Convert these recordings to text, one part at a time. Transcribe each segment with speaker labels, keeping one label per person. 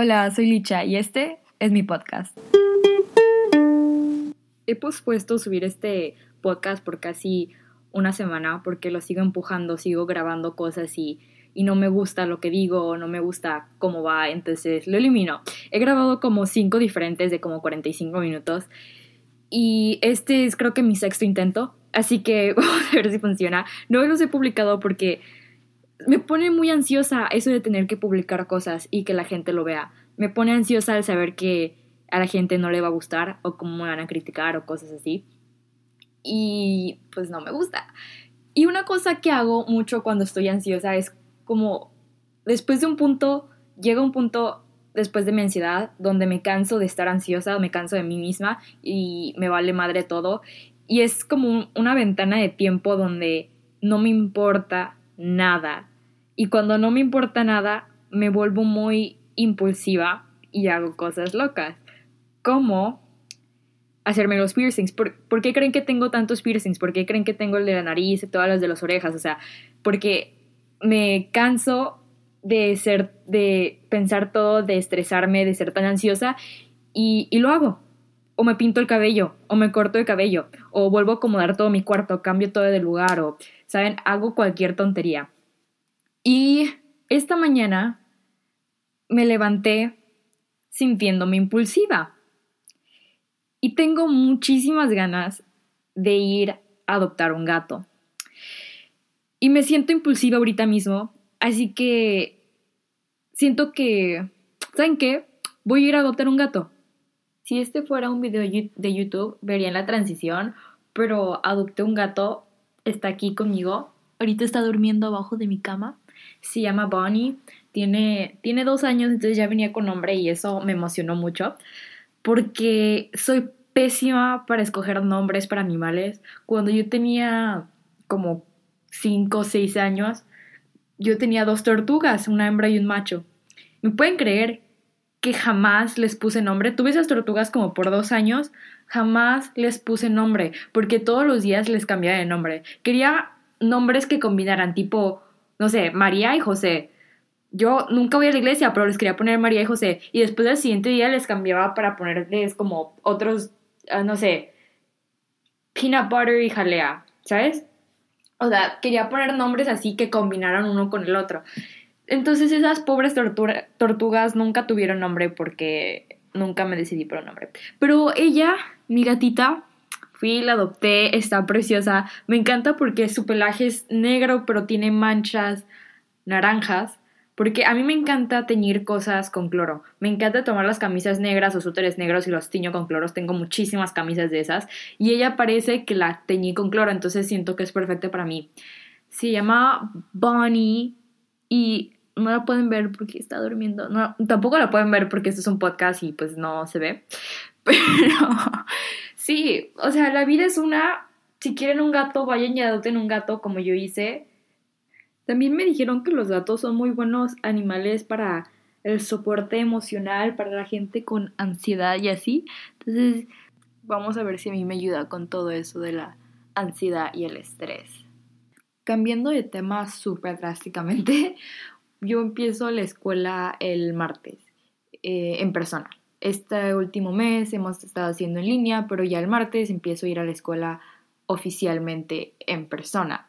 Speaker 1: Hola, soy Licha y este es mi podcast. He pospuesto subir este podcast por casi una semana porque lo sigo empujando, sigo grabando cosas y, y no me gusta lo que digo, no me gusta cómo va, entonces lo elimino. He grabado como cinco diferentes de como 45 minutos y este es creo que mi sexto intento, así que vamos a ver si funciona. No los he publicado porque me pone muy ansiosa eso de tener que publicar cosas y que la gente lo vea. Me pone ansiosa el saber que a la gente no le va a gustar o cómo me van a criticar o cosas así. Y pues no me gusta. Y una cosa que hago mucho cuando estoy ansiosa es como después de un punto, llega un punto después de mi ansiedad donde me canso de estar ansiosa, me canso de mí misma y me vale madre todo. Y es como una ventana de tiempo donde no me importa nada. Y cuando no me importa nada, me vuelvo muy impulsiva y hago cosas locas. Como hacerme los piercings. ¿Por, qué creen que tengo tantos piercings? ¿Por qué creen que tengo el de la nariz y todas las de las orejas? O sea, porque me canso de ser, de pensar todo, de estresarme, de ser tan ansiosa y, y lo hago. O me pinto el cabello, o me corto el cabello, o vuelvo a acomodar todo mi cuarto, cambio todo de lugar, o, ¿saben? Hago cualquier tontería. Y esta mañana me levanté sintiéndome impulsiva. Y tengo muchísimas ganas de ir a adoptar un gato. Y me siento impulsiva ahorita mismo, así que siento que, ¿saben qué? Voy a ir a adoptar un gato. Si este fuera un video de YouTube, verían la transición, pero adopté un gato, está aquí conmigo. Ahorita está durmiendo abajo de mi cama se llama Bonnie, tiene, tiene dos años, entonces ya venía con nombre y eso me emocionó mucho, porque soy pésima para escoger nombres para animales. Cuando yo tenía como cinco o seis años, yo tenía dos tortugas, una hembra y un macho. ¿Me pueden creer que jamás les puse nombre? Tuve esas tortugas como por dos años, jamás les puse nombre, porque todos los días les cambiaba de nombre. Quería nombres que combinaran, tipo no sé, María y José. Yo nunca voy a la iglesia, pero les quería poner María y José. Y después del siguiente día les cambiaba para ponerles como otros, ah, no sé, peanut butter y jalea, ¿sabes? O sea, quería poner nombres así que combinaran uno con el otro. Entonces esas pobres tortugas nunca tuvieron nombre porque nunca me decidí por un nombre. Pero ella, mi gatita, Fui, la adopté, está preciosa. Me encanta porque su pelaje es negro, pero tiene manchas naranjas. Porque a mí me encanta teñir cosas con cloro. Me encanta tomar las camisas negras o súteres negros y los tiño con cloros. Tengo muchísimas camisas de esas. Y ella parece que la teñí con cloro, entonces siento que es perfecta para mí. Se llama Bonnie y no la pueden ver porque está durmiendo. No, tampoco la pueden ver porque esto es un podcast y pues no se ve. Pero Sí, o sea, la vida es una. Si quieren un gato, vayan y adopten un gato como yo hice. También me dijeron que los gatos son muy buenos animales para el soporte emocional, para la gente con ansiedad y así. Entonces, vamos a ver si a mí me ayuda con todo eso de la ansiedad y el estrés. Cambiando de tema súper drásticamente, yo empiezo la escuela el martes eh, en persona este último mes hemos estado haciendo en línea, pero ya el martes empiezo a ir a la escuela oficialmente en persona.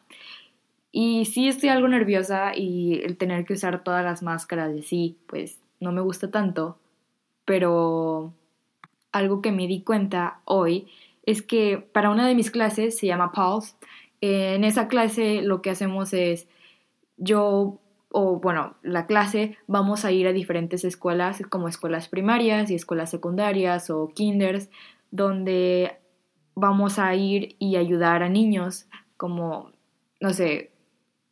Speaker 1: Y sí estoy algo nerviosa y el tener que usar todas las máscaras de sí, pues no me gusta tanto, pero algo que me di cuenta hoy es que para una de mis clases, se llama Pulse, en esa clase lo que hacemos es yo o bueno, la clase, vamos a ir a diferentes escuelas como escuelas primarias y escuelas secundarias o kinders, donde vamos a ir y ayudar a niños como, no sé,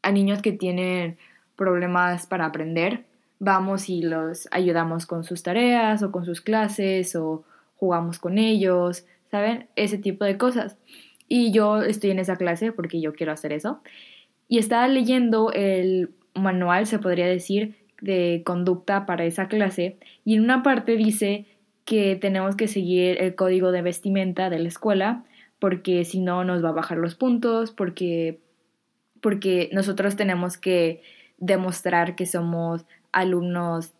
Speaker 1: a niños que tienen problemas para aprender. Vamos y los ayudamos con sus tareas o con sus clases o jugamos con ellos, ¿saben? Ese tipo de cosas. Y yo estoy en esa clase porque yo quiero hacer eso. Y estaba leyendo el manual, se podría decir, de conducta para esa clase y en una parte dice que tenemos que seguir el código de vestimenta de la escuela porque si no nos va a bajar los puntos, porque, porque nosotros tenemos que demostrar que somos alumnos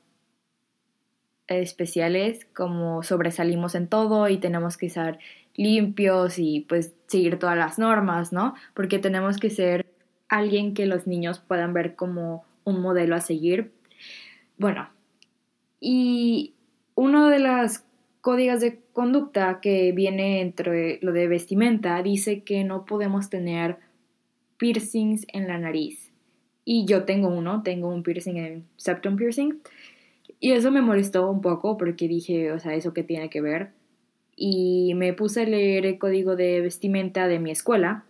Speaker 1: especiales, como sobresalimos en todo y tenemos que estar limpios y pues seguir todas las normas, ¿no? Porque tenemos que ser alguien que los niños puedan ver como un modelo a seguir. Bueno, y uno de las códigos de conducta que viene entre lo de vestimenta dice que no podemos tener piercings en la nariz. Y yo tengo uno, tengo un piercing en septum piercing. Y eso me molestó un poco porque dije, o sea, ¿eso qué tiene que ver? Y me puse a leer el código de vestimenta de mi escuela,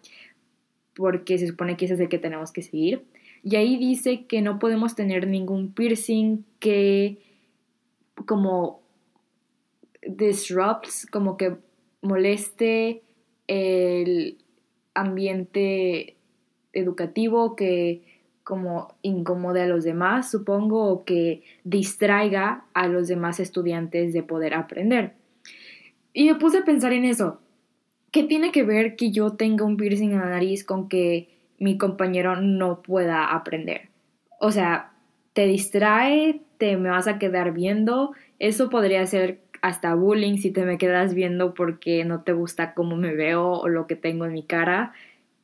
Speaker 1: porque se supone que ese es el que tenemos que seguir. Y ahí dice que no podemos tener ningún piercing que como disrupts, como que moleste el ambiente educativo, que como incomode a los demás, supongo, o que distraiga a los demás estudiantes de poder aprender. Y me puse a pensar en eso. ¿Qué tiene que ver que yo tenga un piercing en la nariz con que mi compañero no pueda aprender? O sea, te distrae, te me vas a quedar viendo. Eso podría ser hasta bullying si te me quedas viendo porque no te gusta cómo me veo o lo que tengo en mi cara.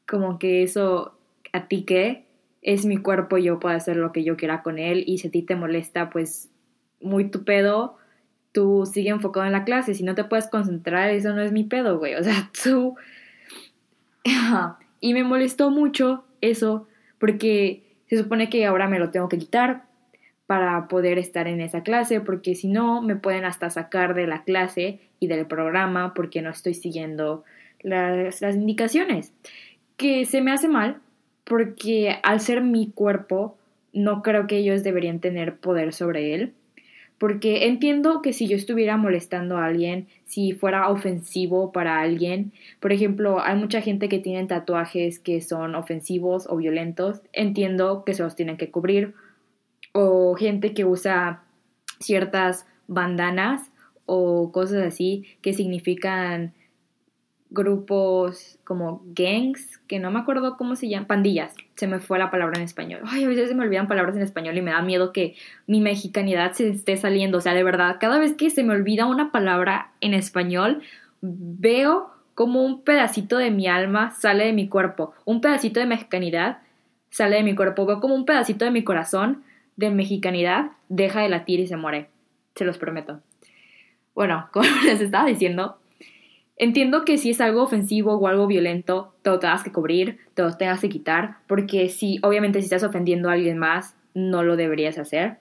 Speaker 1: Como que eso, ¿a ti qué? es mi cuerpo yo puedo hacer lo que yo quiera con él y si a ti te molesta, pues muy tu pedo, tú sigue enfocado en la clase, si no te puedes concentrar, eso no es mi pedo, güey, o sea, tú... y me molestó mucho eso porque se supone que ahora me lo tengo que quitar para poder estar en esa clase, porque si no me pueden hasta sacar de la clase y del programa porque no estoy siguiendo las, las indicaciones. Que se me hace mal, porque al ser mi cuerpo, no creo que ellos deberían tener poder sobre él. Porque entiendo que si yo estuviera molestando a alguien, si fuera ofensivo para alguien, por ejemplo, hay mucha gente que tiene tatuajes que son ofensivos o violentos, entiendo que se los tienen que cubrir. O gente que usa ciertas bandanas o cosas así que significan grupos como gangs, que no me acuerdo cómo se llaman, pandillas, se me fue la palabra en español. Ay, a veces se me olvidan palabras en español y me da miedo que mi mexicanidad se esté saliendo. O sea, de verdad, cada vez que se me olvida una palabra en español, veo como un pedacito de mi alma sale de mi cuerpo, un pedacito de mexicanidad sale de mi cuerpo, veo como un pedacito de mi corazón de mexicanidad deja de latir y se muere. Se los prometo. Bueno, como les estaba diciendo, Entiendo que si es algo ofensivo o algo violento, te lo tengas que cubrir, te lo tengas que quitar, porque si, obviamente, si estás ofendiendo a alguien más, no lo deberías hacer.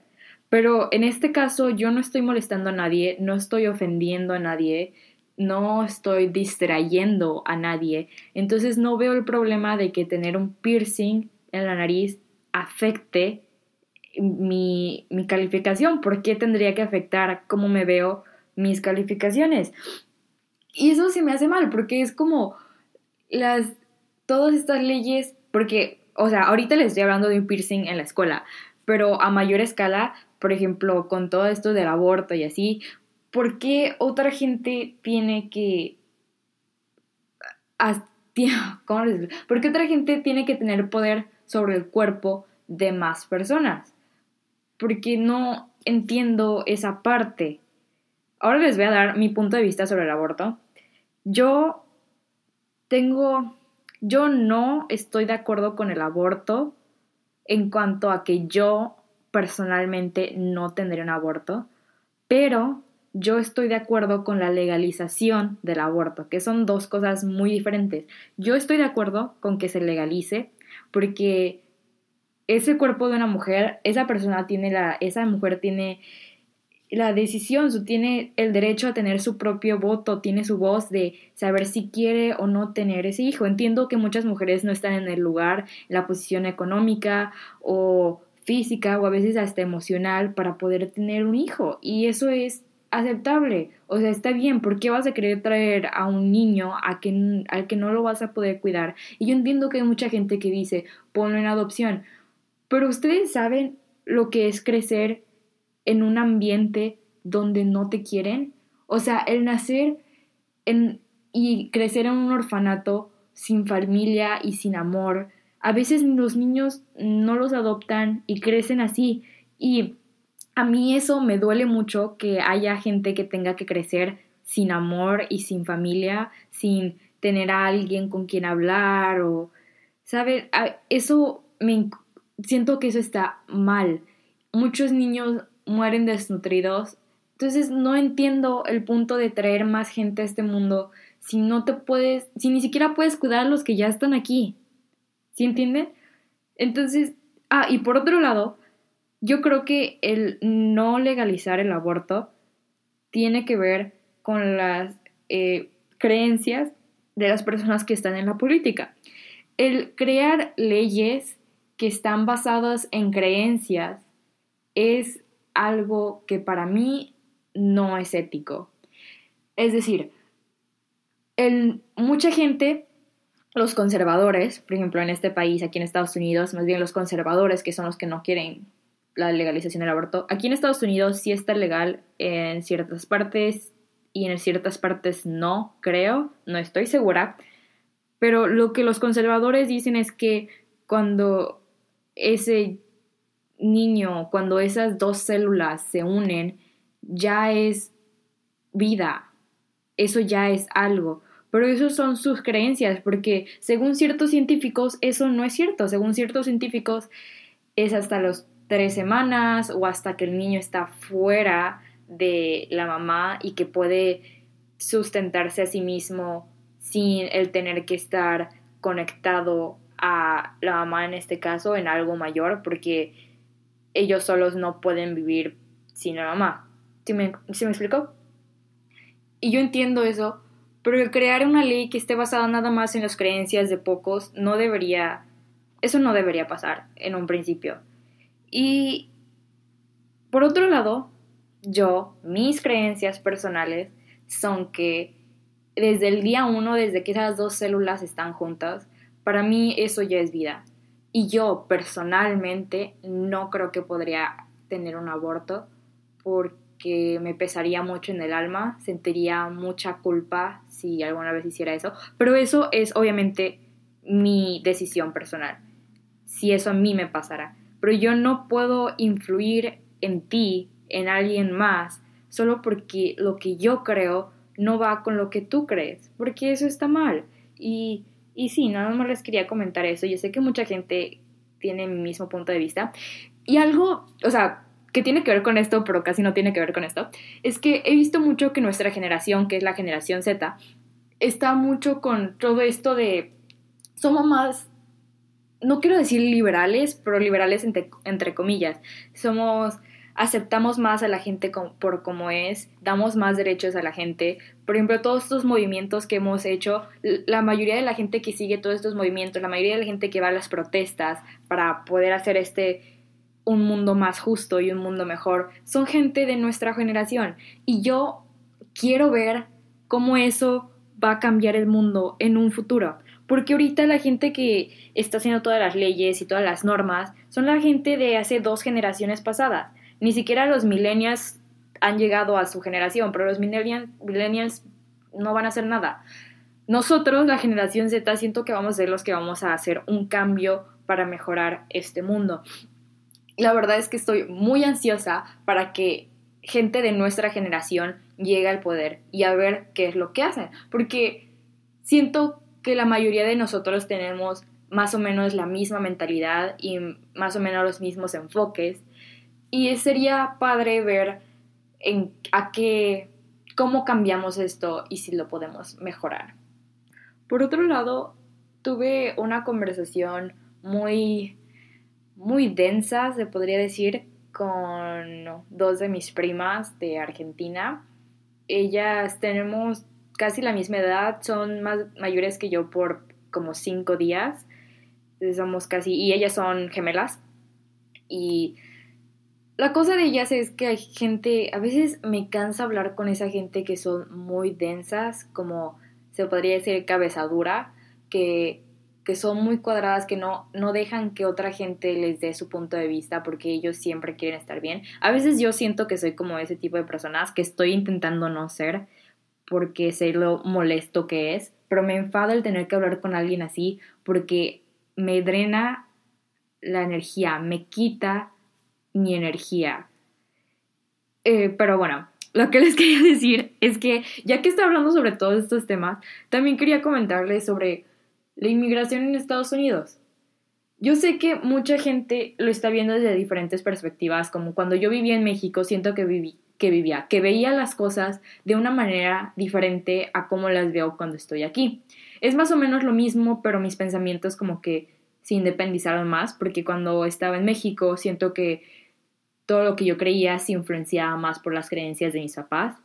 Speaker 1: Pero en este caso, yo no estoy molestando a nadie, no estoy ofendiendo a nadie, no estoy distrayendo a nadie. Entonces, no veo el problema de que tener un piercing en la nariz afecte mi, mi calificación. ¿Por qué tendría que afectar cómo me veo mis calificaciones? Y eso se me hace mal, porque es como las, todas estas leyes, porque, o sea, ahorita les estoy hablando de un piercing en la escuela, pero a mayor escala, por ejemplo, con todo esto del aborto y así, ¿por qué otra gente tiene que... ¿Cómo les ¿Por qué otra gente tiene que tener poder sobre el cuerpo de más personas? Porque no entiendo esa parte. Ahora les voy a dar mi punto de vista sobre el aborto. Yo tengo, yo no estoy de acuerdo con el aborto en cuanto a que yo personalmente no tendría un aborto, pero yo estoy de acuerdo con la legalización del aborto, que son dos cosas muy diferentes. Yo estoy de acuerdo con que se legalice porque ese cuerpo de una mujer, esa persona tiene la, esa mujer tiene la decisión, tiene el derecho a tener su propio voto, tiene su voz de saber si quiere o no tener ese hijo. Entiendo que muchas mujeres no están en el lugar, en la posición económica o física o a veces hasta emocional para poder tener un hijo y eso es aceptable, o sea, está bien, ¿por qué vas a querer traer a un niño a al que no lo vas a poder cuidar? Y yo entiendo que hay mucha gente que dice, ponlo en adopción, pero ustedes saben lo que es crecer en un ambiente donde no te quieren. O sea, el nacer en, y crecer en un orfanato sin familia y sin amor. A veces los niños no los adoptan y crecen así. Y a mí eso me duele mucho que haya gente que tenga que crecer sin amor y sin familia, sin tener a alguien con quien hablar o, ¿sabes? Eso me siento que eso está mal. Muchos niños mueren desnutridos. Entonces no entiendo el punto de traer más gente a este mundo si no te puedes, si ni siquiera puedes cuidar a los que ya están aquí. ¿Sí entienden? Entonces, ah, y por otro lado, yo creo que el no legalizar el aborto tiene que ver con las eh, creencias de las personas que están en la política. El crear leyes que están basadas en creencias es algo que para mí no es ético. Es decir, mucha gente, los conservadores, por ejemplo en este país, aquí en Estados Unidos, más bien los conservadores que son los que no quieren la legalización del aborto, aquí en Estados Unidos sí está legal en ciertas partes y en ciertas partes no, creo, no estoy segura, pero lo que los conservadores dicen es que cuando ese niño, cuando esas dos células se unen, ya es vida, eso ya es algo. Pero eso son sus creencias, porque según ciertos científicos eso no es cierto. Según ciertos científicos es hasta los tres semanas o hasta que el niño está fuera de la mamá y que puede sustentarse a sí mismo sin el tener que estar conectado a la mamá en este caso en algo mayor porque ellos solos no pueden vivir sin la mamá. ¿Sí me, ¿sí me explico? Y yo entiendo eso, pero crear una ley que esté basada nada más en las creencias de pocos no debería, eso no debería pasar en un principio. Y por otro lado, yo, mis creencias personales son que desde el día uno, desde que esas dos células están juntas, para mí eso ya es vida. Y yo personalmente no creo que podría tener un aborto porque me pesaría mucho en el alma, sentiría mucha culpa si alguna vez hiciera eso. Pero eso es obviamente mi decisión personal, si eso a mí me pasara. Pero yo no puedo influir en ti, en alguien más, solo porque lo que yo creo no va con lo que tú crees, porque eso está mal. Y y sí, nada más les quería comentar eso. Yo sé que mucha gente tiene mi mismo punto de vista. Y algo, o sea, que tiene que ver con esto, pero casi no tiene que ver con esto, es que he visto mucho que nuestra generación, que es la generación Z, está mucho con todo esto de... Somos más, no quiero decir liberales, pero liberales entre, entre comillas. Somos aceptamos más a la gente por como es, damos más derechos a la gente. Por ejemplo, todos estos movimientos que hemos hecho, la mayoría de la gente que sigue todos estos movimientos, la mayoría de la gente que va a las protestas para poder hacer este un mundo más justo y un mundo mejor, son gente de nuestra generación. Y yo quiero ver cómo eso va a cambiar el mundo en un futuro. Porque ahorita la gente que está haciendo todas las leyes y todas las normas son la gente de hace dos generaciones pasadas ni siquiera los millennials han llegado a su generación, pero los millennials, no van a hacer nada. Nosotros, la generación Z, siento que vamos a ser los que vamos a hacer un cambio para mejorar este mundo. La verdad es que estoy muy ansiosa para que gente de nuestra generación llegue al poder y a ver qué es lo que hacen, porque siento que la mayoría de nosotros tenemos más o menos la misma mentalidad y más o menos los mismos enfoques y sería padre ver en a qué, cómo cambiamos esto y si lo podemos mejorar. Por otro lado, tuve una conversación muy, muy densa, se podría decir, con dos de mis primas de Argentina. Ellas tenemos casi la misma edad, son más mayores que yo por como cinco días. Somos casi, y ellas son gemelas. Y la cosa de ellas es que hay gente, a veces me cansa hablar con esa gente que son muy densas, como se podría decir cabezadura, que, que son muy cuadradas, que no, no dejan que otra gente les dé su punto de vista porque ellos siempre quieren estar bien. A veces yo siento que soy como ese tipo de personas que estoy intentando no ser porque sé lo molesto que es, pero me enfada el tener que hablar con alguien así porque me drena la energía, me quita mi energía. Eh, pero bueno, lo que les quería decir es que ya que estoy hablando sobre todos estos temas, también quería comentarles sobre la inmigración en Estados Unidos. Yo sé que mucha gente lo está viendo desde diferentes perspectivas, como cuando yo vivía en México, siento que, viví, que vivía, que veía las cosas de una manera diferente a como las veo cuando estoy aquí. Es más o menos lo mismo, pero mis pensamientos como que se independizaron más, porque cuando estaba en México siento que todo lo que yo creía se influenciaba más por las creencias de mis papás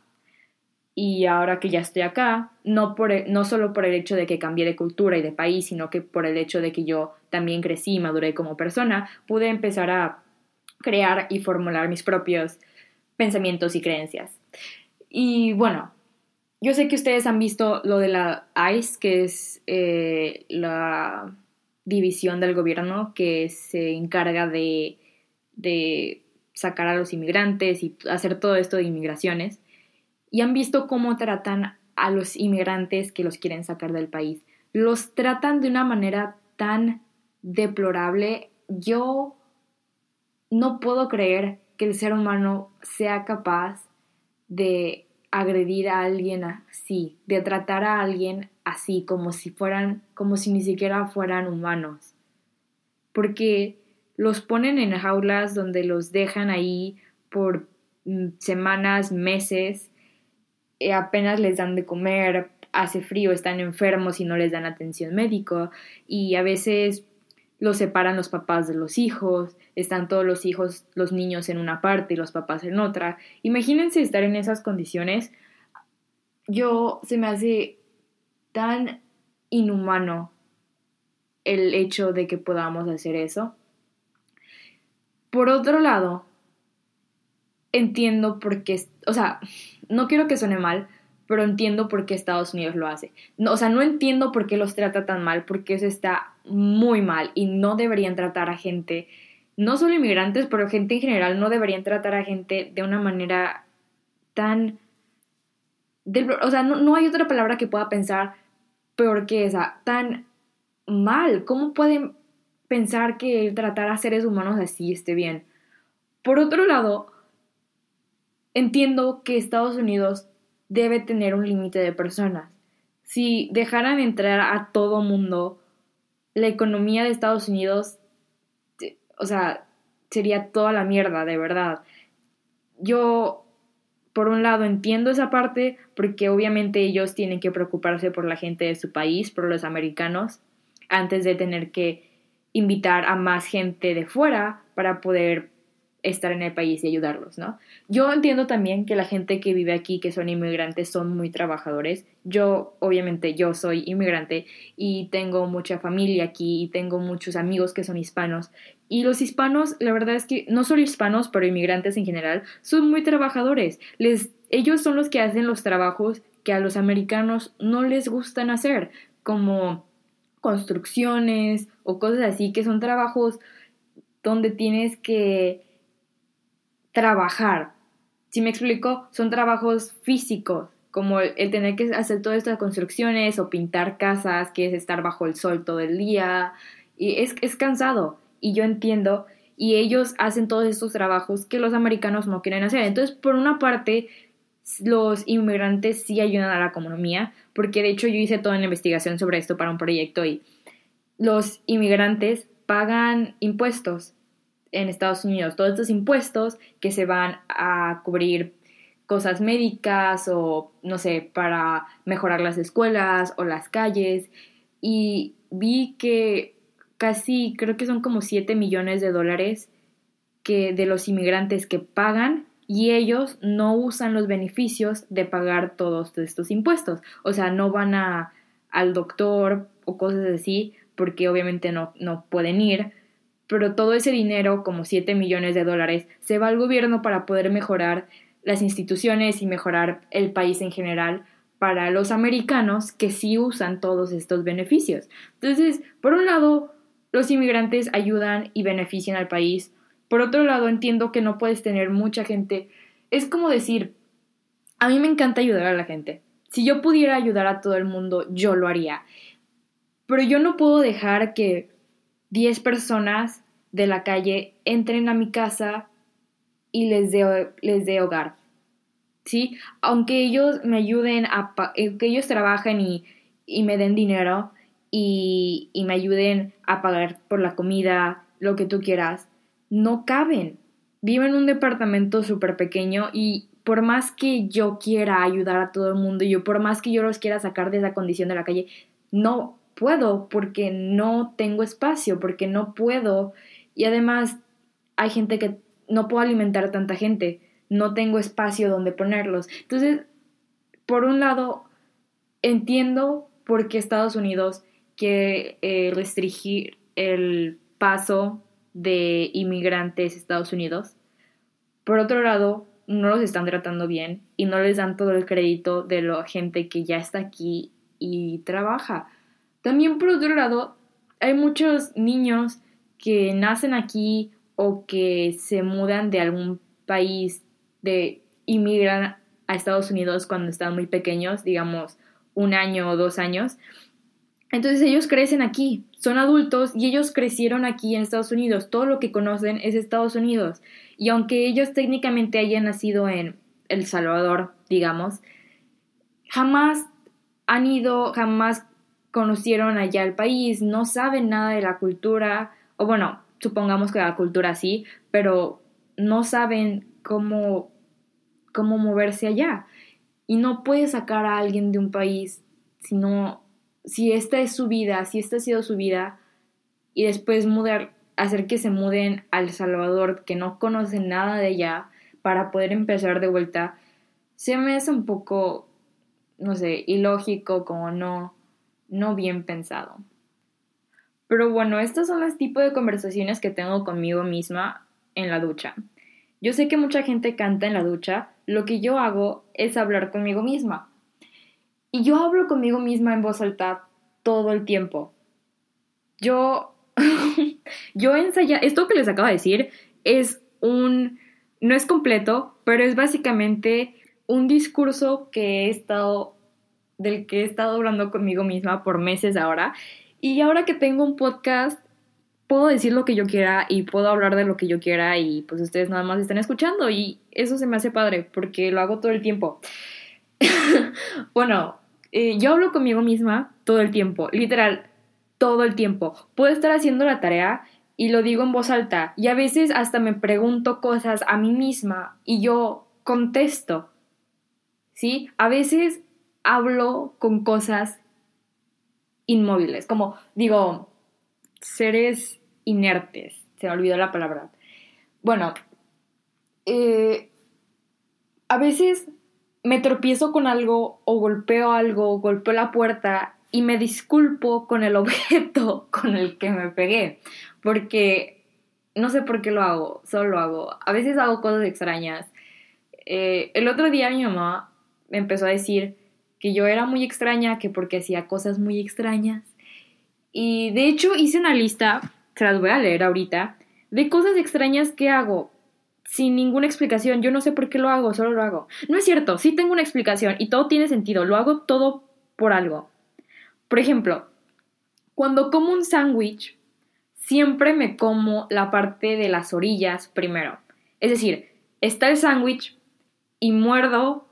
Speaker 1: y ahora que ya estoy acá, no, por, e, no solo por el hecho de que cambié de cultura y de país, sino que por el hecho de que yo también crecí y maduré como persona, pude empezar a crear y formular mis propios pensamientos y creencias. Y bueno, yo sé que ustedes han visto lo de la ICE, que es eh, la división del gobierno que se encarga de, de sacar a los inmigrantes y hacer todo esto de inmigraciones y han visto cómo tratan a los inmigrantes que los quieren sacar del país. Los tratan de una manera tan deplorable. Yo no puedo creer que el ser humano sea capaz de agredir a alguien así, de tratar a alguien así, como si fueran, como si ni siquiera fueran humanos. Porque los ponen en jaulas donde los dejan ahí por mm, semanas, meses, apenas les dan de comer, hace frío, están enfermos y no les dan atención médica y a veces los separan los papás de los hijos, están todos los hijos, los niños en una parte y los papás en otra. Imagínense estar en esas condiciones. Yo se me hace tan inhumano el hecho de que podamos hacer eso. Por otro lado, entiendo por qué, o sea, no quiero que suene mal, pero entiendo por qué Estados Unidos lo hace. No, o sea, no entiendo por qué los trata tan mal, porque eso está muy mal y no deberían tratar a gente, no solo inmigrantes, pero gente en general, no deberían tratar a gente de una manera tan... o sea, no, no hay otra palabra que pueda pensar peor que esa, tan mal. ¿Cómo pueden pensar que tratar a seres humanos así esté bien? Por otro lado, Entiendo que Estados Unidos debe tener un límite de personas. Si dejaran entrar a todo mundo, la economía de Estados Unidos, o sea, sería toda la mierda, de verdad. Yo, por un lado, entiendo esa parte porque obviamente ellos tienen que preocuparse por la gente de su país, por los americanos, antes de tener que invitar a más gente de fuera para poder estar en el país y ayudarlos, ¿no? Yo entiendo también que la gente que vive aquí, que son inmigrantes, son muy trabajadores. Yo, obviamente, yo soy inmigrante y tengo mucha familia aquí y tengo muchos amigos que son hispanos. Y los hispanos, la verdad es que no solo hispanos, pero inmigrantes en general, son muy trabajadores. Les, ellos son los que hacen los trabajos que a los americanos no les gustan hacer, como construcciones o cosas así, que son trabajos donde tienes que trabajar. Si me explico, son trabajos físicos, como el, tener que hacer todas estas construcciones o pintar casas, que es estar bajo el sol todo el día, y es, es cansado, y yo entiendo, y ellos hacen todos estos trabajos que los americanos no quieren hacer. Entonces, por una parte, los inmigrantes sí ayudan a la economía, porque de hecho yo hice toda una investigación sobre esto para un proyecto y los inmigrantes pagan impuestos en Estados Unidos, todos estos impuestos que se van a cubrir cosas médicas o, no sé, para mejorar las escuelas o las calles. Y vi que casi, creo que son como 7 millones de dólares que de los inmigrantes que pagan y ellos no usan los beneficios de pagar todos estos impuestos. O sea, no van a, al doctor o cosas así porque obviamente no, no pueden ir pero todo ese dinero, como 7 millones de dólares, se va al gobierno para poder mejorar las instituciones y mejorar el país en general para los americanos que sí usan todos estos beneficios. Entonces, por un lado, los inmigrantes ayudan y benefician al país. Por otro lado, entiendo que no puedes tener mucha gente. Es como decir, a mí me encanta ayudar a la gente. Si yo pudiera ayudar a todo el mundo, yo lo haría. Pero yo no puedo dejar que 10 personas de la calle entren a mi casa y les dé les hogar. ¿Sí? Aunque ellos me ayuden a que ellos trabajen y, me den dinero y me ayuden a pagar por la comida, lo que tú quieras, no caben. Vivo en un departamento súper pequeño y por más que yo quiera ayudar a todo el mundo, yo por más que yo los quiera sacar de esa condición de la calle, no puedo porque no tengo espacio, porque no puedo. Y además hay gente que no puedo alimentar a tanta gente, no tengo espacio donde ponerlos. Entonces, por un lado, entiendo por qué Estados Unidos quiere eh, restringir el paso de inmigrantes Estados Unidos. Por otro lado, no los están tratando bien y no les dan todo el crédito de la gente que ya está aquí y trabaja. También por otro lado, hay muchos niños que nacen aquí o que se mudan de algún país de inmigran a Estados Unidos cuando están muy pequeños, digamos un año o dos años. Entonces ellos crecen aquí, son adultos y ellos crecieron aquí en Estados Unidos. Todo lo que conocen es Estados Unidos. Y aunque ellos técnicamente hayan nacido en El Salvador, digamos, jamás han ido, jamás conocieron allá el país, no saben nada de la cultura, o bueno, supongamos que la cultura sí, pero no saben cómo, cómo moverse allá. Y no puedes sacar a alguien de un país si no, si esta es su vida, si esta ha sido su vida, y después mudar, hacer que se muden al Salvador, que no conocen nada de allá, para poder empezar de vuelta, se me hace un poco, no sé, ilógico, como no, no bien pensado. Pero bueno, estos son los tipos de conversaciones que tengo conmigo misma en la ducha. Yo sé que mucha gente canta en la ducha, lo que yo hago es hablar conmigo misma. Y yo hablo conmigo misma en voz alta todo el tiempo. Yo, yo ensaya, esto que les acabo de decir es un, no es completo, pero es básicamente un discurso que he estado, del que he estado hablando conmigo misma por meses ahora y ahora que tengo un podcast, puedo decir lo que yo quiera y puedo hablar de lo que yo quiera y pues ustedes nada más están escuchando y eso se me hace padre porque lo hago todo el tiempo. bueno, eh, yo hablo conmigo misma todo el tiempo, literal, todo el tiempo. Puedo estar haciendo la tarea y lo digo en voz alta y a veces hasta me pregunto cosas a mí misma y yo contesto. ¿Sí? A veces hablo con cosas inmóviles, como digo, seres inertes, se me olvidó la palabra. Bueno, eh, a veces me tropiezo con algo o golpeo algo, golpeo la puerta y me disculpo con el objeto con el que me pegué, porque no sé por qué lo hago, solo lo hago. A veces hago cosas extrañas. Eh, el otro día mi mamá me empezó a decir, que yo era muy extraña, que porque hacía cosas muy extrañas. Y de hecho hice una lista, se las voy a leer ahorita, de cosas extrañas que hago sin ninguna explicación. Yo no sé por qué lo hago, solo lo hago. No es cierto, sí tengo una explicación y todo tiene sentido, lo hago todo por algo. Por ejemplo, cuando como un sándwich, siempre me como la parte de las orillas primero. Es decir, está el sándwich y muerdo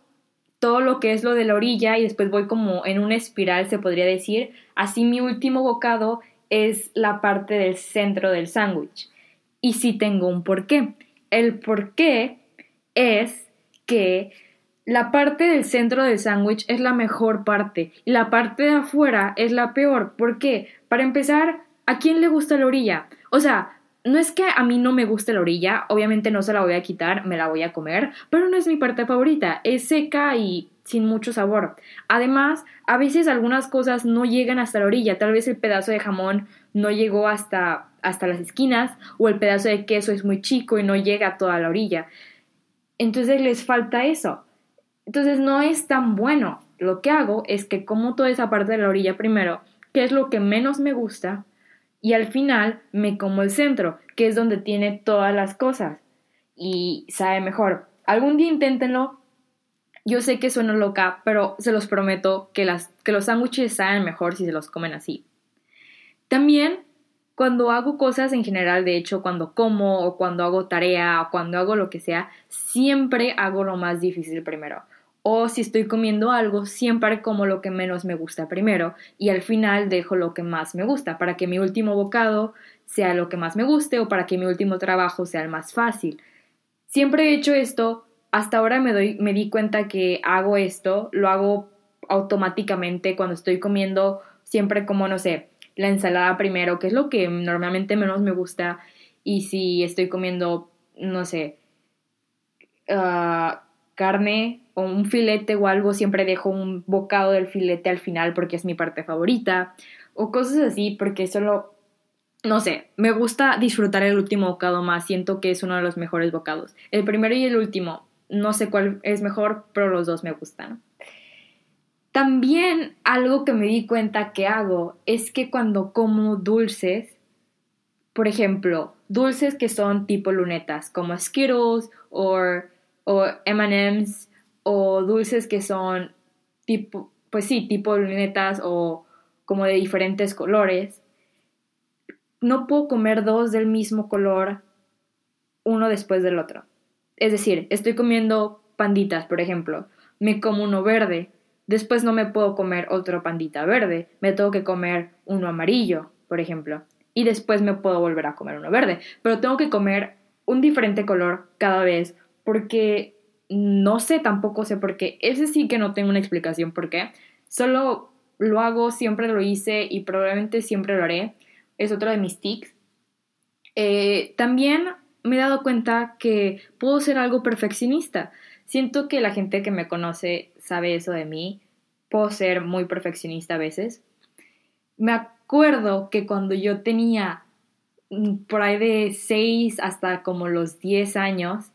Speaker 1: todo lo que es lo de la orilla y después voy como en una espiral, se podría decir. Así mi último bocado es la parte del centro del sándwich. Y sí tengo un porqué. El porqué es que la parte del centro del sándwich es la mejor parte y la parte de afuera es la peor. ¿Por qué? Para empezar, ¿a quién le gusta la orilla? O sea, no es que a mí no me guste la orilla, obviamente no se la voy a quitar, me la voy a comer, pero no es mi parte favorita, es seca y sin mucho sabor. Además, a veces algunas cosas no llegan hasta la orilla, tal vez el pedazo de jamón no llegó hasta, hasta las esquinas o el pedazo de queso es muy chico y no llega a toda la orilla. Entonces les falta eso. Entonces no es tan bueno. Lo que hago es que como toda esa parte de la orilla primero, que es lo que menos me gusta, y al final me como el centro, que es donde tiene todas las cosas y sabe mejor. Algún día inténtenlo. Yo sé que suena loca, pero se los prometo que, las, que los sándwiches saben mejor si se los comen así. También cuando hago cosas en general, de hecho, cuando como o cuando hago tarea o cuando hago lo que sea, siempre hago lo más difícil primero. O si estoy comiendo algo, siempre como lo que menos me gusta primero y al final dejo lo que más me gusta para que mi último bocado sea lo que más me guste o para que mi último trabajo sea el más fácil. Siempre he hecho esto, hasta ahora me, doy, me di cuenta que hago esto, lo hago automáticamente cuando estoy comiendo, siempre como, no sé, la ensalada primero, que es lo que normalmente menos me gusta, y si estoy comiendo, no sé, uh, carne o un filete o algo, siempre dejo un bocado del filete al final porque es mi parte favorita, o cosas así, porque solo, no sé, me gusta disfrutar el último bocado más, siento que es uno de los mejores bocados. El primero y el último, no sé cuál es mejor, pero los dos me gustan. También algo que me di cuenta que hago es que cuando como dulces, por ejemplo, dulces que son tipo lunetas, como Skittles o MMs o dulces que son tipo, pues sí, tipo lunetas o como de diferentes colores. No puedo comer dos del mismo color uno después del otro. Es decir, estoy comiendo panditas, por ejemplo. Me como uno verde. Después no me puedo comer otro pandita verde. Me tengo que comer uno amarillo, por ejemplo. Y después me puedo volver a comer uno verde. Pero tengo que comer un diferente color cada vez porque no sé, tampoco sé por qué. Ese sí que no tengo una explicación por qué. Solo lo hago, siempre lo hice y probablemente siempre lo haré. Es otro de mis tics. Eh, también me he dado cuenta que puedo ser algo perfeccionista. Siento que la gente que me conoce sabe eso de mí. Puedo ser muy perfeccionista a veces. Me acuerdo que cuando yo tenía mm, por ahí de 6 hasta como los 10 años,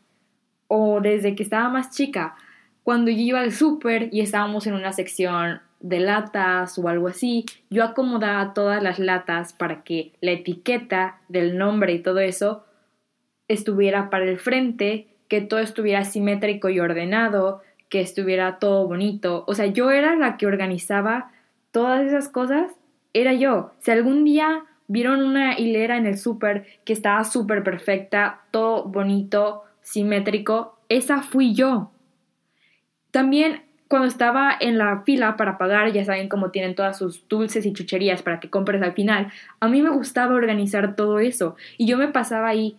Speaker 1: o desde que estaba más chica, cuando yo iba al súper y estábamos en una sección de latas o algo así, yo acomodaba todas las latas para que la etiqueta del nombre y todo eso estuviera para el frente, que todo estuviera simétrico y ordenado, que estuviera todo bonito. O sea, yo era la que organizaba todas esas cosas, era yo. Si algún día vieron una hilera en el súper que estaba súper perfecta, todo bonito, simétrico, esa fui yo. También cuando estaba en la fila para pagar, ya saben cómo tienen todas sus dulces y chucherías para que compres al final, a mí me gustaba organizar todo eso y yo me pasaba ahí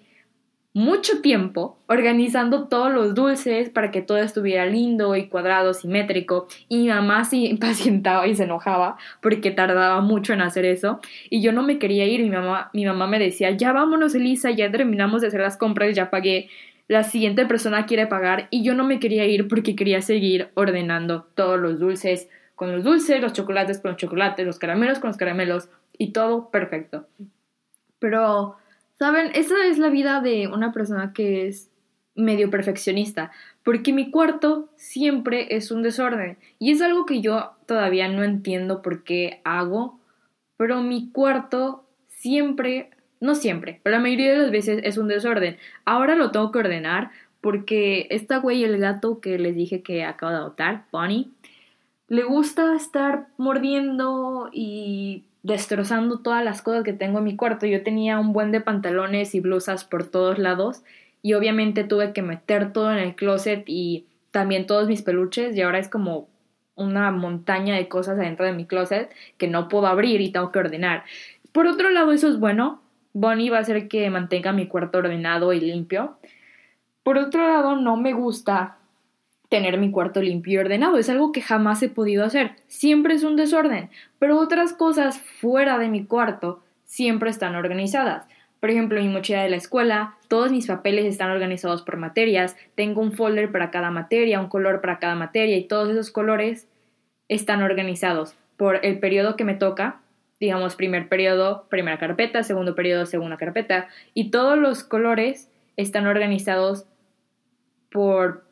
Speaker 1: mucho tiempo organizando todos los dulces para que todo estuviera lindo y cuadrado, simétrico. Y mi mamá se impacientaba y se enojaba porque tardaba mucho en hacer eso. Y yo no me quería ir. Mi mamá, mi mamá me decía, ya vámonos, Elisa, ya terminamos de hacer las compras, ya pagué la siguiente persona quiere pagar y yo no me quería ir porque quería seguir ordenando todos los dulces con los dulces, los chocolates con los chocolates, los caramelos con los caramelos y todo perfecto. Pero, ¿saben? Esa es la vida de una persona que es medio perfeccionista, porque mi cuarto siempre es un desorden y es algo que yo todavía no entiendo por qué hago, pero mi cuarto siempre no siempre, pero la mayoría de las veces es un desorden. Ahora lo tengo que ordenar porque esta güey, el gato que les dije que acabo de adoptar, Bonnie, le gusta estar mordiendo y destrozando todas las cosas que tengo en mi cuarto. Yo tenía un buen de pantalones y blusas por todos lados y obviamente tuve que meter todo en el closet y también todos mis peluches y ahora es como una montaña de cosas adentro de mi closet que no puedo abrir y tengo que ordenar. Por otro lado, eso es bueno Bonnie va a hacer que mantenga mi cuarto ordenado y limpio. Por otro lado, no me gusta tener mi cuarto limpio y ordenado. Es algo que jamás he podido hacer. Siempre es un desorden. Pero otras cosas fuera de mi cuarto siempre están organizadas. Por ejemplo, mi mochila de la escuela, todos mis papeles están organizados por materias, tengo un folder para cada materia, un color para cada materia y todos esos colores están organizados por el periodo que me toca digamos, primer periodo, primera carpeta, segundo periodo, segunda carpeta, y todos los colores están organizados por,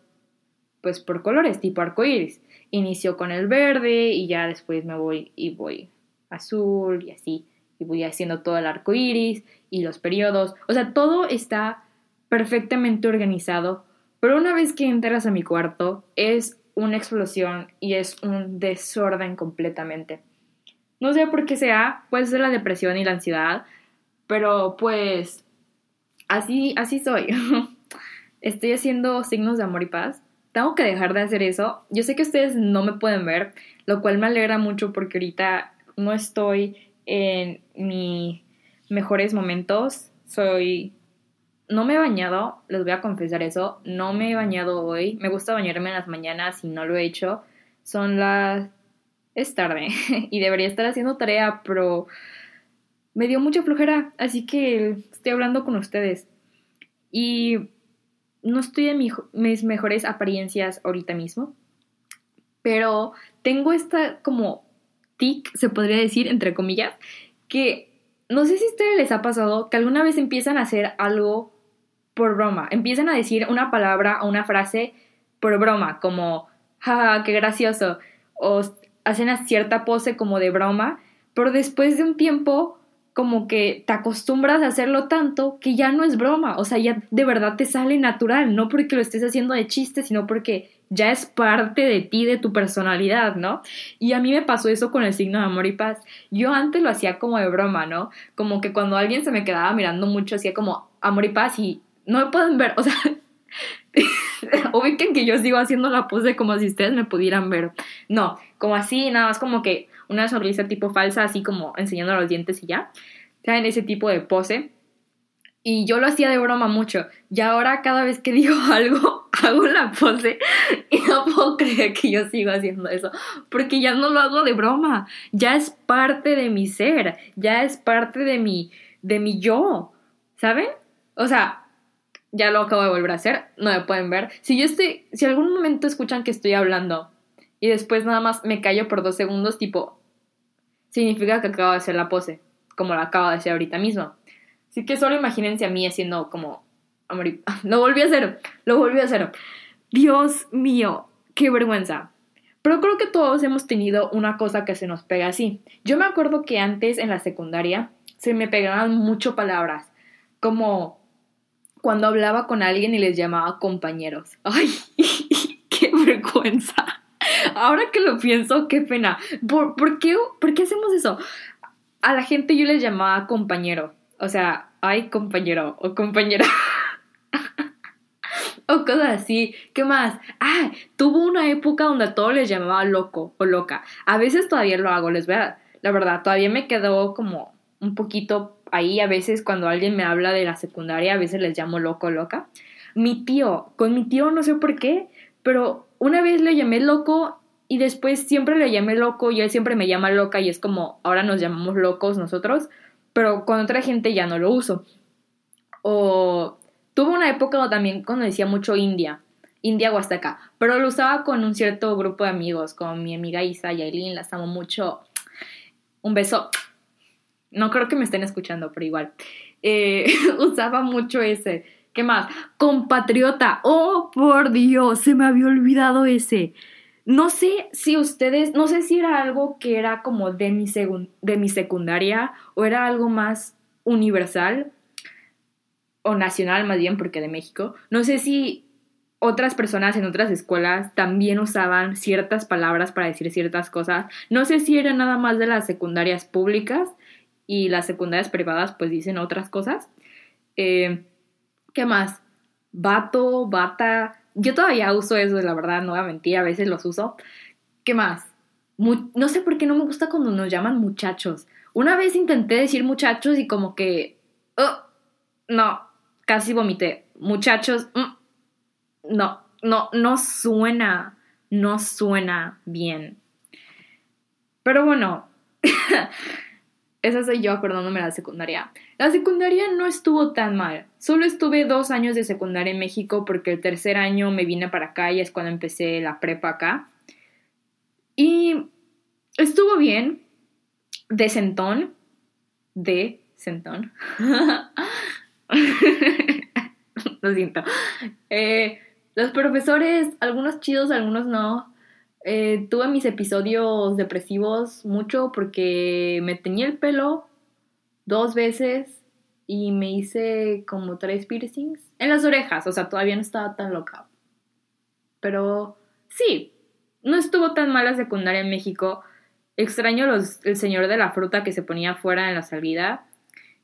Speaker 1: pues, por colores, tipo arcoíris. Inicio con el verde y ya después me voy y voy azul y así, y voy haciendo todo el arco iris y los periodos. O sea, todo está perfectamente organizado, pero una vez que entras a mi cuarto es una explosión y es un desorden completamente. No sé por qué sea, puede ser la depresión y la ansiedad, Pero pues así, así soy. Estoy haciendo signos de amor y paz. Tengo que dejar de hacer eso. Yo sé que ustedes no me pueden ver, lo cual me alegra mucho porque ahorita no estoy en mis mejores momentos. Soy... No me he bañado, les voy a confesar eso. No me he bañado hoy. Me gusta bañarme en las mañanas y no lo he hecho. Son las... Es tarde y debería estar haciendo tarea, pero me dio mucha flojera, así que estoy hablando con ustedes. Y no estoy en mis mejores apariencias ahorita mismo, pero tengo esta como tic, se podría decir, entre comillas, que no sé si a ustedes les ha pasado que alguna vez empiezan a hacer algo por broma, empiezan a decir una palabra o una frase por broma, como, jaja, qué gracioso, o hacen a cierta pose como de broma, pero después de un tiempo como que te acostumbras a hacerlo tanto que ya no es broma, o sea, ya de verdad te sale natural, no porque lo estés haciendo de chiste, sino porque ya es parte de ti, de tu personalidad, ¿no? Y a mí me pasó eso con el signo de amor y paz. Yo antes lo hacía como de broma, ¿no? Como que cuando alguien se me quedaba mirando mucho, hacía como amor y paz y no me pueden ver, o sea, ubiquen que yo sigo haciendo la pose como si ustedes me pudieran ver. No, como así, nada más como que una sonrisa tipo falsa, así como enseñando los dientes y ya. ¿Saben? Ese tipo de pose. Y yo lo hacía de broma mucho. Y ahora cada vez que digo algo, hago la pose y no puedo creer que yo sigo haciendo eso. Porque ya no lo hago de broma. Ya es parte de mi ser. Ya es parte de mi, de mi yo. ¿Saben? O sea, ya lo acabo de volver a hacer. No me pueden ver. Si yo estoy, si algún momento escuchan que estoy hablando y después nada más me callo por dos segundos, tipo, significa que acabo de hacer la pose, como la acabo de hacer ahorita mismo. Así que solo imagínense a mí haciendo como... Lo volví a hacer, lo volví a hacer. Dios mío, qué vergüenza. Pero creo que todos hemos tenido una cosa que se nos pega así. Yo me acuerdo que antes en la secundaria se me pegaban mucho palabras, como cuando hablaba con alguien y les llamaba compañeros. ¡Ay! ¡Qué vergüenza! Ahora que lo pienso, qué pena. ¿Por, qué, ¿Por qué hacemos eso? A la gente yo les llamaba compañero. O sea, ay, compañero o compañera. o cosas así. ¿Qué más? Ah, tuvo una época donde a todos les llamaba loco o loca. A veces todavía lo hago, les voy a... La verdad, todavía me quedó como un poquito ahí. A veces cuando alguien me habla de la secundaria, a veces les llamo loco o loca. Mi tío, con mi tío no sé por qué, pero una vez le llamé loco y después siempre le llamé loco y él siempre me llama loca y es como ahora nos llamamos locos nosotros, pero con otra gente ya no lo uso. O tuve una época también cuando decía mucho India, India Huasteca, pero lo usaba con un cierto grupo de amigos, con mi amiga Isa y Aileen, las amo mucho. Un beso. No creo que me estén escuchando, pero igual. Eh, usaba mucho ese ¿Qué más? Compatriota. Oh, por Dios, se me había olvidado ese. No sé si ustedes, no sé si era algo que era como de mi, de mi secundaria o era algo más universal o nacional más bien porque de México. No sé si otras personas en otras escuelas también usaban ciertas palabras para decir ciertas cosas. No sé si era nada más de las secundarias públicas y las secundarias privadas pues dicen otras cosas. Eh, ¿Qué más? Vato, bata. Yo todavía uso eso, la verdad, no voy a a veces los uso. ¿Qué más? no sé por qué no me gusta cuando nos llaman muchachos. Una vez intenté decir muchachos y como que... Oh, no, casi vomité. Muchachos, mm, no, no, no suena, no suena bien. Pero bueno, esa soy yo acordándome de la secundaria. La secundaria no estuvo tan mal. Solo estuve dos años de secundaria en México porque el tercer año me vine para acá y es cuando empecé la prepa acá. Y estuvo bien. De centón. De centón. Lo siento. Eh, los profesores, algunos chidos, algunos no. Eh, tuve mis episodios depresivos mucho porque me teñí el pelo dos veces y me hice como tres piercings en las orejas, o sea, todavía no estaba tan loca. Pero sí, no estuvo tan mal la secundaria en México. Extraño los, el señor de la fruta que se ponía afuera en la salida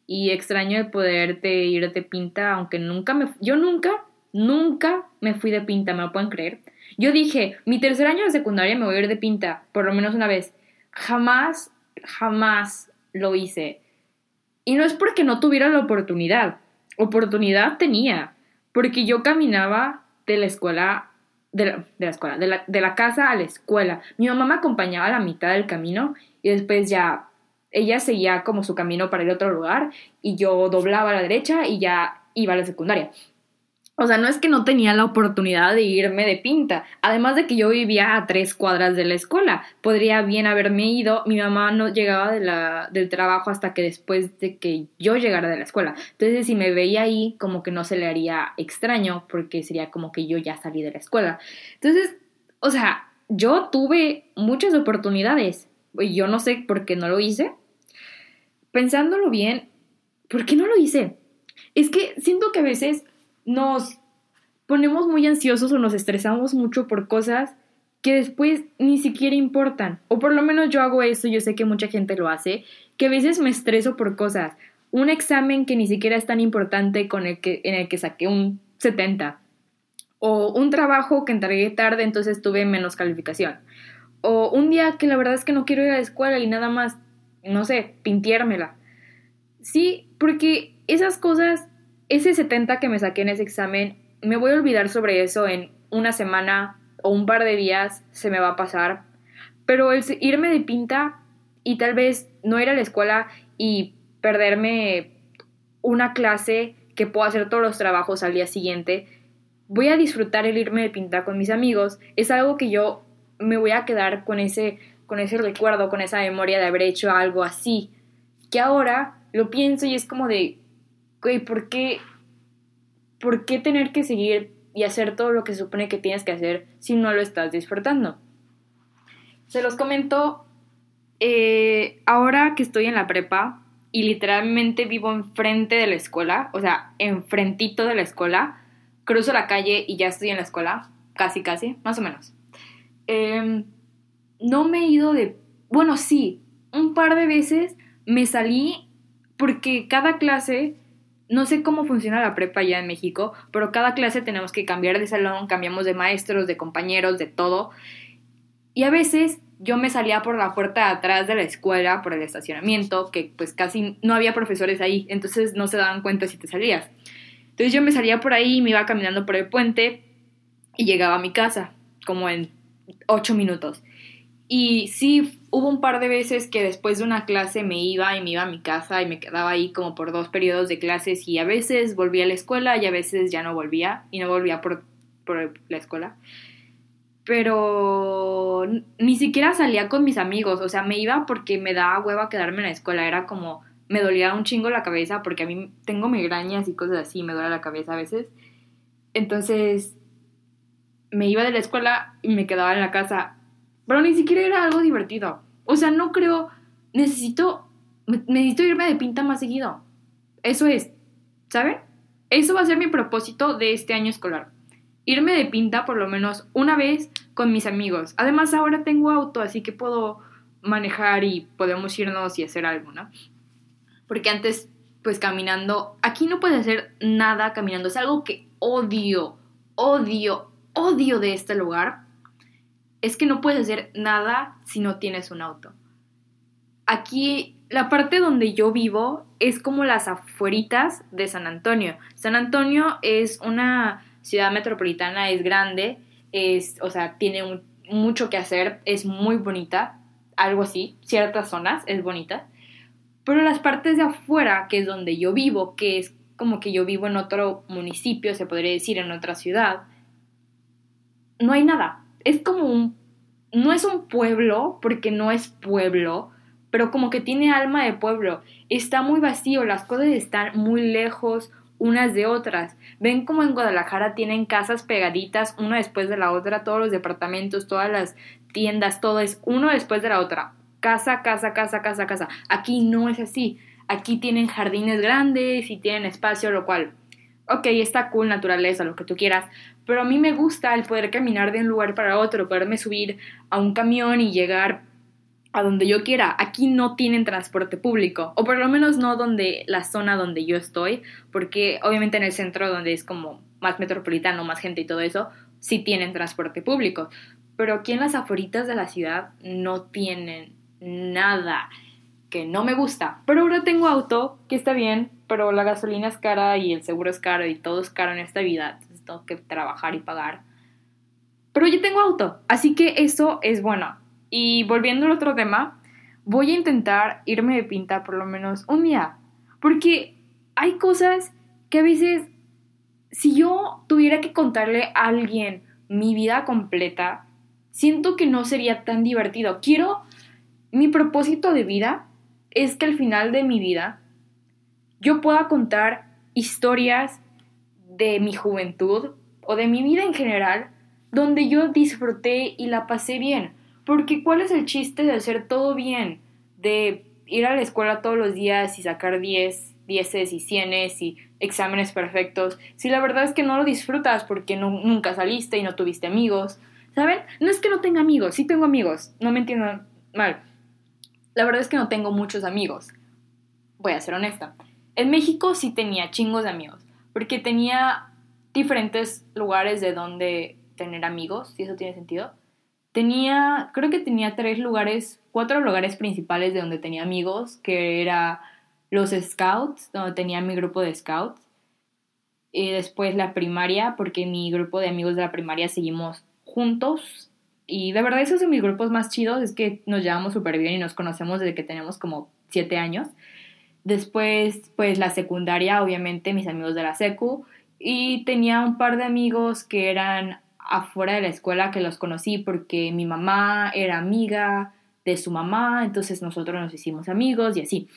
Speaker 1: y extraño el poderte ir de pinta, aunque nunca me... Yo nunca, nunca me fui de pinta, ¿me lo pueden creer? Yo dije, mi tercer año de secundaria me voy a ir de pinta, por lo menos una vez. Jamás, jamás lo hice. Y no es porque no tuviera la oportunidad. Oportunidad tenía. Porque yo caminaba de la escuela, de la, de la escuela, de la, de la casa a la escuela. Mi mamá me acompañaba a la mitad del camino y después ya ella seguía como su camino para a otro lugar y yo doblaba a la derecha y ya iba a la secundaria. O sea, no es que no tenía la oportunidad de irme de pinta. Además de que yo vivía a tres cuadras de la escuela. Podría bien haberme ido. Mi mamá no llegaba de la, del trabajo hasta que después de que yo llegara de la escuela. Entonces, si me veía ahí, como que no se le haría extraño porque sería como que yo ya salí de la escuela. Entonces, o sea, yo tuve muchas oportunidades. Yo no sé por qué no lo hice. Pensándolo bien, ¿por qué no lo hice? Es que siento que a veces nos ponemos muy ansiosos o nos estresamos mucho por cosas que después ni siquiera importan. O por lo menos yo hago eso, yo sé que mucha gente lo hace, que a veces me estreso por cosas. Un examen que ni siquiera es tan importante con el que, en el que saqué un 70. O un trabajo que entregué tarde, entonces tuve menos calificación. O un día que la verdad es que no quiero ir a la escuela y nada más, no sé, pintiérmela. Sí, porque esas cosas ese 70 que me saqué en ese examen, me voy a olvidar sobre eso en una semana o un par de días, se me va a pasar. Pero el irme de pinta y tal vez no ir a la escuela y perderme una clase que puedo hacer todos los trabajos al día siguiente, voy a disfrutar el irme de pinta con mis amigos. Es algo que yo me voy a quedar con ese, con ese recuerdo, con esa memoria de haber hecho algo así. Que ahora lo pienso y es como de, güey, ¿por qué, ¿por qué tener que seguir y hacer todo lo que se supone que tienes que hacer si no lo estás disfrutando? Se los comento, eh, ahora que estoy en la prepa y literalmente vivo enfrente de la escuela, o sea, enfrentito de la escuela, cruzo la calle y ya estoy en la escuela, casi, casi, más o menos. Em, no me he ido de... Bueno, sí, un par de veces me salí porque cada clase no sé cómo funciona la prepa ya en México, pero cada clase tenemos que cambiar de salón, cambiamos de maestros, de compañeros, de todo. Y a veces yo me salía por la puerta de atrás de la escuela, por el estacionamiento, que pues casi no había profesores ahí, entonces no se daban cuenta si te salías. Entonces yo me salía por ahí, me iba caminando por el puente y llegaba a mi casa, como en ocho minutos. Y sí, hubo un par de veces que después de una clase me iba y me iba a mi casa y me quedaba ahí como por dos periodos de clases y a veces volvía a la escuela y a veces ya no volvía y no volvía por, por la escuela. Pero ni siquiera salía con mis amigos, o sea, me iba porque me daba hueva quedarme en la escuela, era como, me dolía un chingo la cabeza porque a mí tengo migrañas y cosas así, me duele la cabeza a veces. Entonces, me iba de la escuela y me quedaba en la casa pero ni siquiera era algo divertido. O sea, no creo, necesito, necesito irme de pinta más seguido. Eso es, ¿saben? Eso va a ser mi propósito de este año escolar. Irme de pinta por lo menos una vez con mis amigos. Además, ahora tengo auto, así que puedo manejar y podemos irnos y hacer algo, ¿no? Porque antes, pues caminando, aquí no puedes hacer nada caminando. Es algo que odio, odio, odio de este lugar es que no puedes hacer nada si no tienes un auto. Aquí, la parte donde yo vivo es como las afueritas de San Antonio. San Antonio es una ciudad metropolitana, es grande, es, o sea, tiene mucho que hacer, es muy bonita, algo así, ciertas zonas es bonita. Pero las partes de afuera, que es donde yo vivo, que es como que yo vivo en otro municipio, se podría decir, en otra ciudad, no hay nada es como un, no es un pueblo, porque no es pueblo, pero como que tiene alma de pueblo. Está muy vacío, las cosas están muy lejos unas de otras. Ven como en Guadalajara tienen casas pegaditas una después de la otra, todos los departamentos, todas las tiendas, todo es uno después de la otra. Casa, casa, casa, casa, casa. Aquí no es así. Aquí tienen jardines grandes y tienen espacio, lo cual, ok, está cool, naturaleza, lo que tú quieras, pero a mí me gusta el poder caminar de un lugar para otro, poderme subir a un camión y llegar a donde yo quiera. Aquí no tienen transporte público, o por lo menos no donde la zona donde yo estoy, porque obviamente en el centro donde es como más metropolitano, más gente y todo eso, sí tienen transporte público. Pero aquí en las aforitas de la ciudad no tienen nada que no me gusta. Pero ahora tengo auto, que está bien, pero la gasolina es cara y el seguro es caro y todo es caro en esta vida. Tengo que trabajar y pagar. Pero yo tengo auto, así que eso es bueno. Y volviendo al otro tema, voy a intentar irme de pinta por lo menos un día. Porque hay cosas que a veces, si yo tuviera que contarle a alguien mi vida completa, siento que no sería tan divertido. Quiero, mi propósito de vida es que al final de mi vida yo pueda contar historias de mi juventud o de mi vida en general donde yo disfruté y la pasé bien. Porque ¿cuál es el chiste de hacer todo bien? De ir a la escuela todos los días y sacar 10, 10 y 100 y exámenes perfectos, si la verdad es que no lo disfrutas porque no, nunca saliste y no tuviste amigos. ¿Saben? No es que no tenga amigos, sí tengo amigos, no me entiendan mal. La verdad es que no tengo muchos amigos. Voy a ser honesta. En México sí tenía chingos de amigos, porque tenía diferentes lugares de donde tener amigos, si eso tiene sentido. Tenía, creo que tenía tres lugares, cuatro lugares principales de donde tenía amigos, que era los scouts, donde tenía mi grupo de scouts. Y después la primaria, porque mi grupo de amigos de la primaria seguimos juntos. Y de verdad esos son mis grupos más chidos, es que nos llevamos súper bien y nos conocemos desde que tenemos como siete años. Después, pues la secundaria, obviamente, mis amigos de la secu. Y tenía un par de amigos que eran afuera de la escuela que los conocí porque mi mamá era amiga de su mamá, entonces nosotros nos hicimos amigos y así.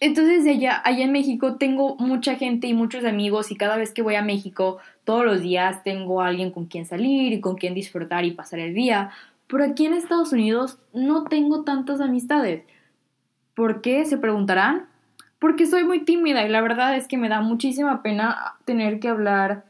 Speaker 1: Entonces allá, allá en México tengo mucha gente y muchos amigos y cada vez que voy a México todos los días tengo alguien con quien salir y con quien disfrutar y pasar el día. Pero aquí en Estados Unidos no tengo tantas amistades. ¿Por qué? Se preguntarán. Porque soy muy tímida y la verdad es que me da muchísima pena tener que hablar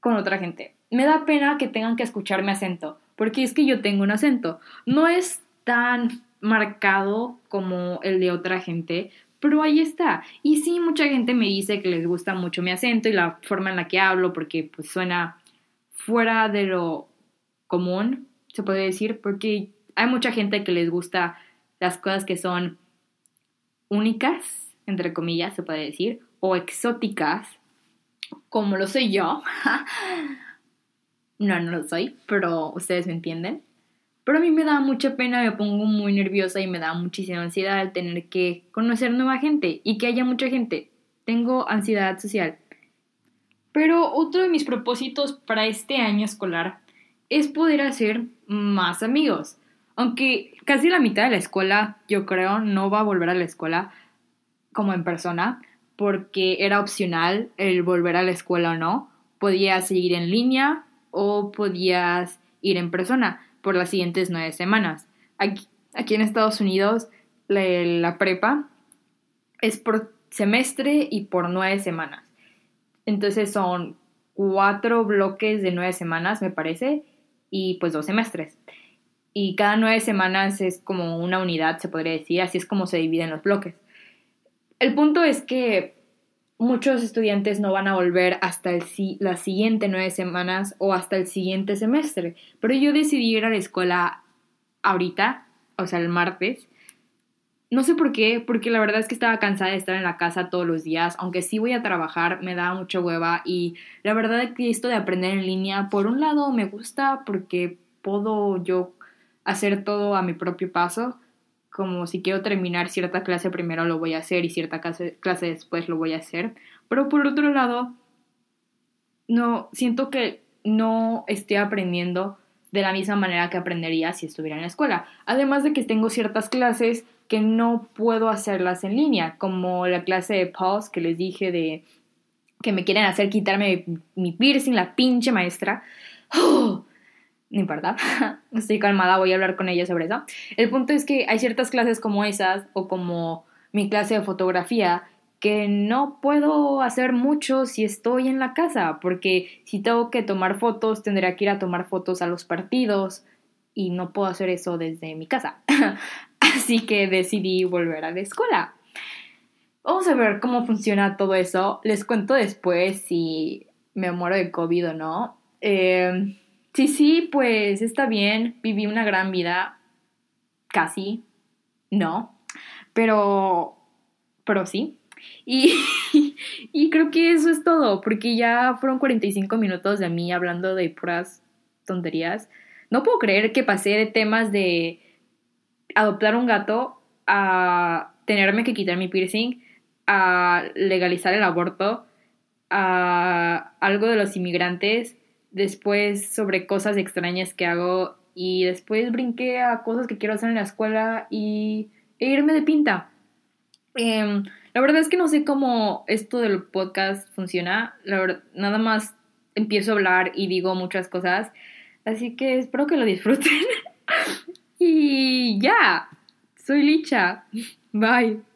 Speaker 1: con otra gente. Me da pena que tengan que escuchar mi acento, porque es que yo tengo un acento. No es tan marcado como el de otra gente, pero ahí está. Y sí, mucha gente me dice que les gusta mucho mi acento y la forma en la que hablo, porque pues suena fuera de lo común, se puede decir, porque hay mucha gente que les gusta las cosas que son únicas, entre comillas, se puede decir, o exóticas, como lo soy yo. no, no lo soy, pero ustedes me entienden. Pero a mí me da mucha pena, me pongo muy nerviosa y me da muchísima ansiedad al tener que conocer nueva gente y que haya mucha gente. Tengo ansiedad social. Pero otro de mis propósitos para este año escolar es poder hacer más amigos. Aunque casi la mitad de la escuela, yo creo, no va a volver a la escuela como en persona, porque era opcional el volver a la escuela o no. Podías seguir en línea o podías ir en persona por las siguientes nueve semanas. Aquí, aquí en Estados Unidos la, la prepa es por semestre y por nueve semanas. Entonces son cuatro bloques de nueve semanas, me parece, y pues dos semestres. Y cada nueve semanas es como una unidad, se podría decir, así es como se dividen los bloques. El punto es que muchos estudiantes no van a volver hasta el, las siguientes nueve semanas o hasta el siguiente semestre, pero yo decidí ir a la escuela ahorita, o sea, el martes. No sé por qué, porque la verdad es que estaba cansada de estar en la casa todos los días, aunque sí voy a trabajar, me da mucha hueva y la verdad es que esto de aprender en línea, por un lado me gusta porque puedo yo hacer todo a mi propio paso, como si quiero terminar cierta clase primero lo voy a hacer y cierta clase, clase después lo voy a hacer. Pero por otro lado, no, siento que no esté aprendiendo de la misma manera que aprendería si estuviera en la escuela. Además de que tengo ciertas clases que no puedo hacerlas en línea, como la clase de pause que les dije de que me quieren hacer quitarme mi piercing, la pinche maestra. ¡Oh! No importa, estoy calmada, voy a hablar con ella sobre eso. El punto es que hay ciertas clases como esas o como mi clase de fotografía que no puedo hacer mucho si estoy en la casa, porque si tengo que tomar fotos, tendría que ir a tomar fotos a los partidos y no puedo hacer eso desde mi casa. Así que decidí volver a la escuela. Vamos a ver cómo funciona todo eso. Les cuento después si me muero de COVID o no. Eh, sí, sí, pues está bien. Viví una gran vida. Casi. No. Pero. Pero sí. Y, y creo que eso es todo. Porque ya fueron 45 minutos de mí hablando de puras tonterías. No puedo creer que pasé de temas de adoptar un gato a tenerme que quitar mi piercing, a legalizar el aborto, a algo de los inmigrantes, después sobre cosas extrañas que hago y después brinqué a cosas que quiero hacer en la escuela y e irme de pinta. Em, la verdad es que no sé cómo esto del podcast funciona. La verdad, nada más empiezo a hablar y digo muchas cosas. Así que espero que lo disfruten. y ya, soy Licha. Bye.